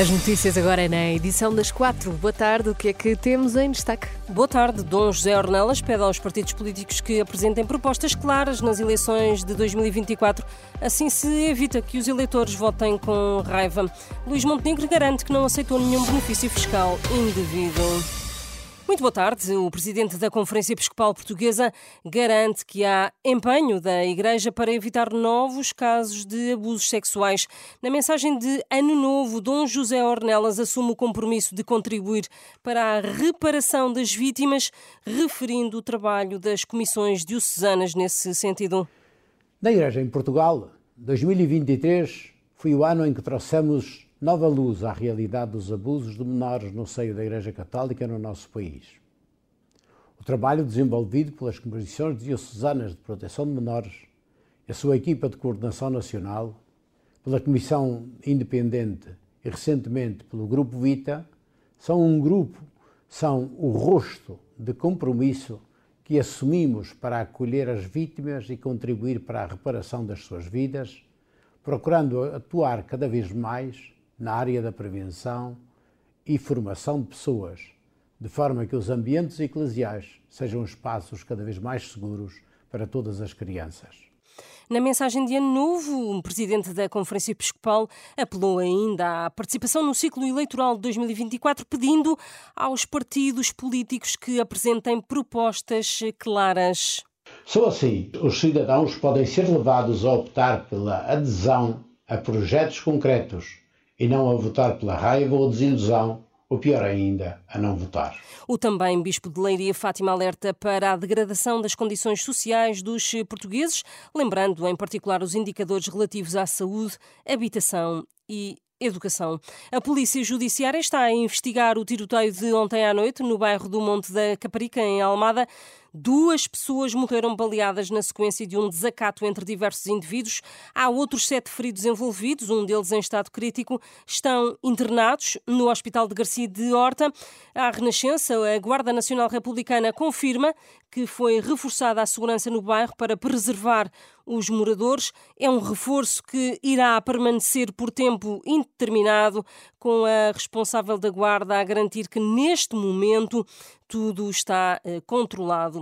As notícias agora na edição das quatro. Boa tarde, o que é que temos em destaque? Boa tarde. Dom José Ornelas pede aos partidos políticos que apresentem propostas claras nas eleições de 2024. Assim se evita que os eleitores votem com raiva. Luís Montenegro garante que não aceitou nenhum benefício fiscal indevido. Muito boa tarde. O presidente da Conferência Episcopal Portuguesa garante que há empenho da Igreja para evitar novos casos de abusos sexuais. Na mensagem de Ano Novo, Dom José Ornelas assume o compromisso de contribuir para a reparação das vítimas, referindo o trabalho das comissões diocesanas nesse sentido. Na Igreja em Portugal, 2023 foi o ano em que trouxemos nova luz à realidade dos abusos de menores no seio da Igreja Católica no nosso país. O trabalho desenvolvido pelas Comissões Diocesanas de Proteção de Menores, a sua equipa de coordenação nacional, pela Comissão Independente e recentemente pelo Grupo Vita, são um grupo, são o rosto de compromisso que assumimos para acolher as vítimas e contribuir para a reparação das suas vidas, procurando atuar cada vez mais na área da prevenção e formação de pessoas, de forma que os ambientes eclesiais sejam espaços cada vez mais seguros para todas as crianças. Na mensagem de Ano Novo, o presidente da Conferência Episcopal apelou ainda à participação no ciclo eleitoral de 2024, pedindo aos partidos políticos que apresentem propostas claras. Só assim os cidadãos podem ser levados a optar pela adesão a projetos concretos e não a votar pela raiva ou desilusão, ou pior ainda, a não votar. O também Bispo de Leiria Fátima alerta para a degradação das condições sociais dos portugueses, lembrando em particular os indicadores relativos à saúde, habitação e Educação. A Polícia Judiciária está a investigar o tiroteio de ontem à noite no bairro do Monte da Caparica, em Almada. Duas pessoas morreram baleadas na sequência de um desacato entre diversos indivíduos. Há outros sete feridos envolvidos, um deles em estado crítico. Estão internados no Hospital de Garcia de Horta. À Renascença, a Guarda Nacional Republicana confirma que foi reforçada a segurança no bairro para preservar os moradores. É um reforço que irá permanecer por tempo indeterminado, com a responsável da Guarda a garantir que neste momento tudo está uh, controlado.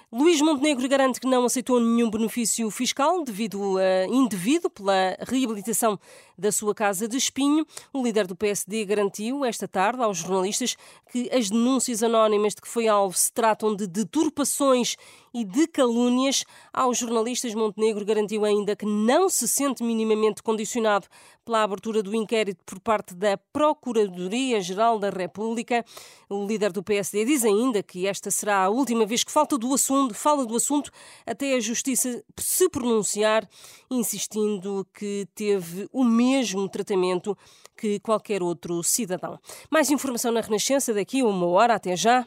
Luís Montenegro garante que não aceitou nenhum benefício fiscal devido a indevido pela reabilitação da sua casa de Espinho. O líder do PSD garantiu esta tarde aos jornalistas que as denúncias anónimas de que foi alvo se tratam de deturpações e de calúnias. Aos jornalistas, Montenegro garantiu ainda que não se sente minimamente condicionado pela abertura do inquérito por parte da Procuradoria-Geral da República. O líder do PSD diz ainda que esta será a última vez que falta do assunto, fala do assunto até a Justiça se pronunciar, insistindo que teve o mesmo tratamento que qualquer outro cidadão. Mais informação na Renascença daqui a uma hora. Até já.